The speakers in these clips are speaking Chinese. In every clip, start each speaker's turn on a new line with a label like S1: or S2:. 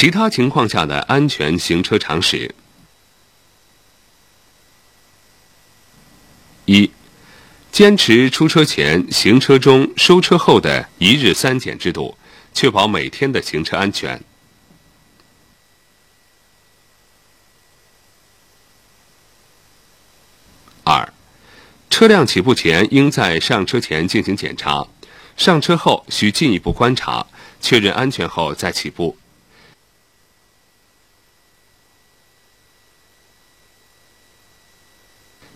S1: 其他情况下的安全行车常识：一、坚持出车前、行车中、收车后的一日三检制度，确保每天的行车安全。二、车辆起步前应在上车前进行检查，上车后需进一步观察，确认安全后再起步。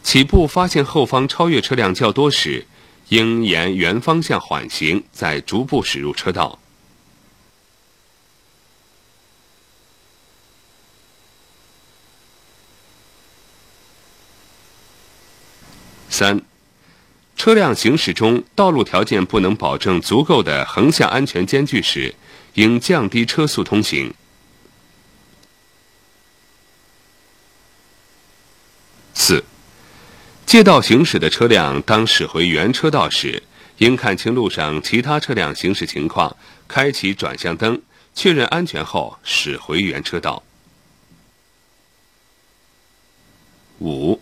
S1: 起步发现后方超越车辆较多时，应沿原方向缓行，再逐步驶入车道。三、车辆行驶中，道路条件不能保证足够的横向安全间距时，应降低车速通行。四、借道行驶的车辆当驶回原车道时，应看清路上其他车辆行驶情况，开启转向灯，确认安全后驶回原车道。五、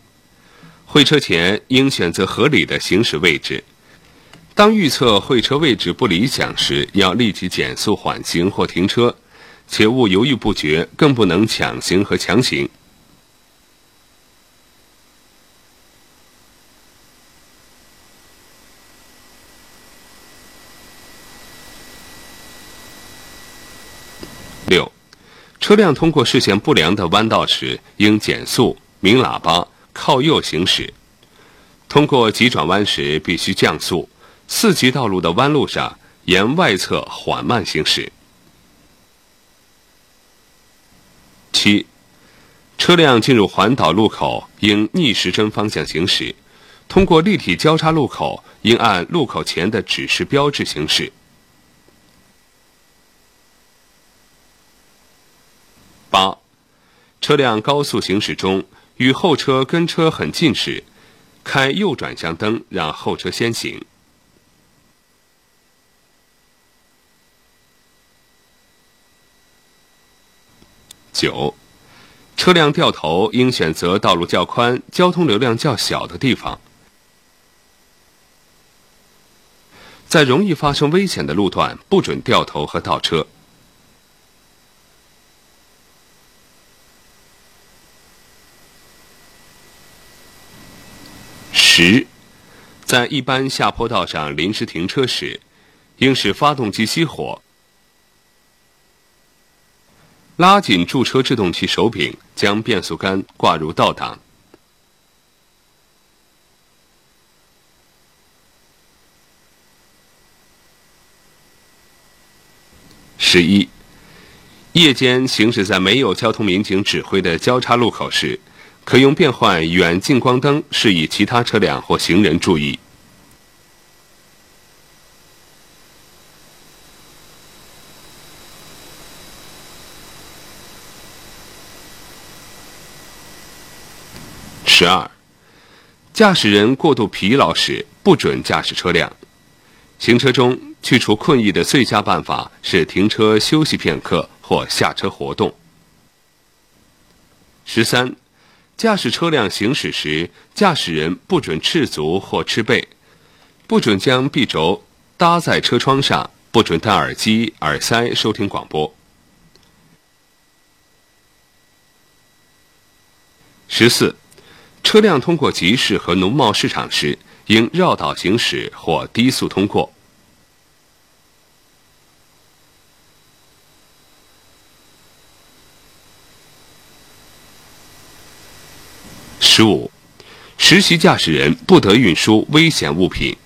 S1: 会车前应选择合理的行驶位置。当预测会车位置不理想时，要立即减速缓行或停车，且勿犹豫不决，更不能抢行和强行。车辆通过视线不良的弯道时，应减速、鸣喇叭、靠右行驶；通过急转弯时，必须降速。四级道路的弯路上，沿外侧缓慢行驶。七、车辆进入环岛路口，应逆时针方向行驶；通过立体交叉路口，应按路口前的指示标志行驶。八、车辆高速行驶中，与后车跟车很近时，开右转向灯，让后车先行。九、车辆掉头应选择道路较宽、交通流量较小的地方，在容易发生危险的路段，不准掉头和倒车。十，在一般下坡道上临时停车时，应使发动机熄火，拉紧驻车制动器手柄，将变速杆挂入倒档。十一，夜间行驶在没有交通民警指挥的交叉路口时。可用变换远近光灯，示意其他车辆或行人注意。十二，驾驶人过度疲劳时，不准驾驶车辆。行车中去除困意的最佳办法是停车休息片刻或下车活动。十三。驾驶车辆行驶时，驾驶人不准赤足或赤背，不准将臂轴搭在车窗上，不准戴耳机、耳塞收听广播。十四，车辆通过集市和农贸市场时，应绕道行驶或低速通过。十五，实习驾驶人不得运输危险物品，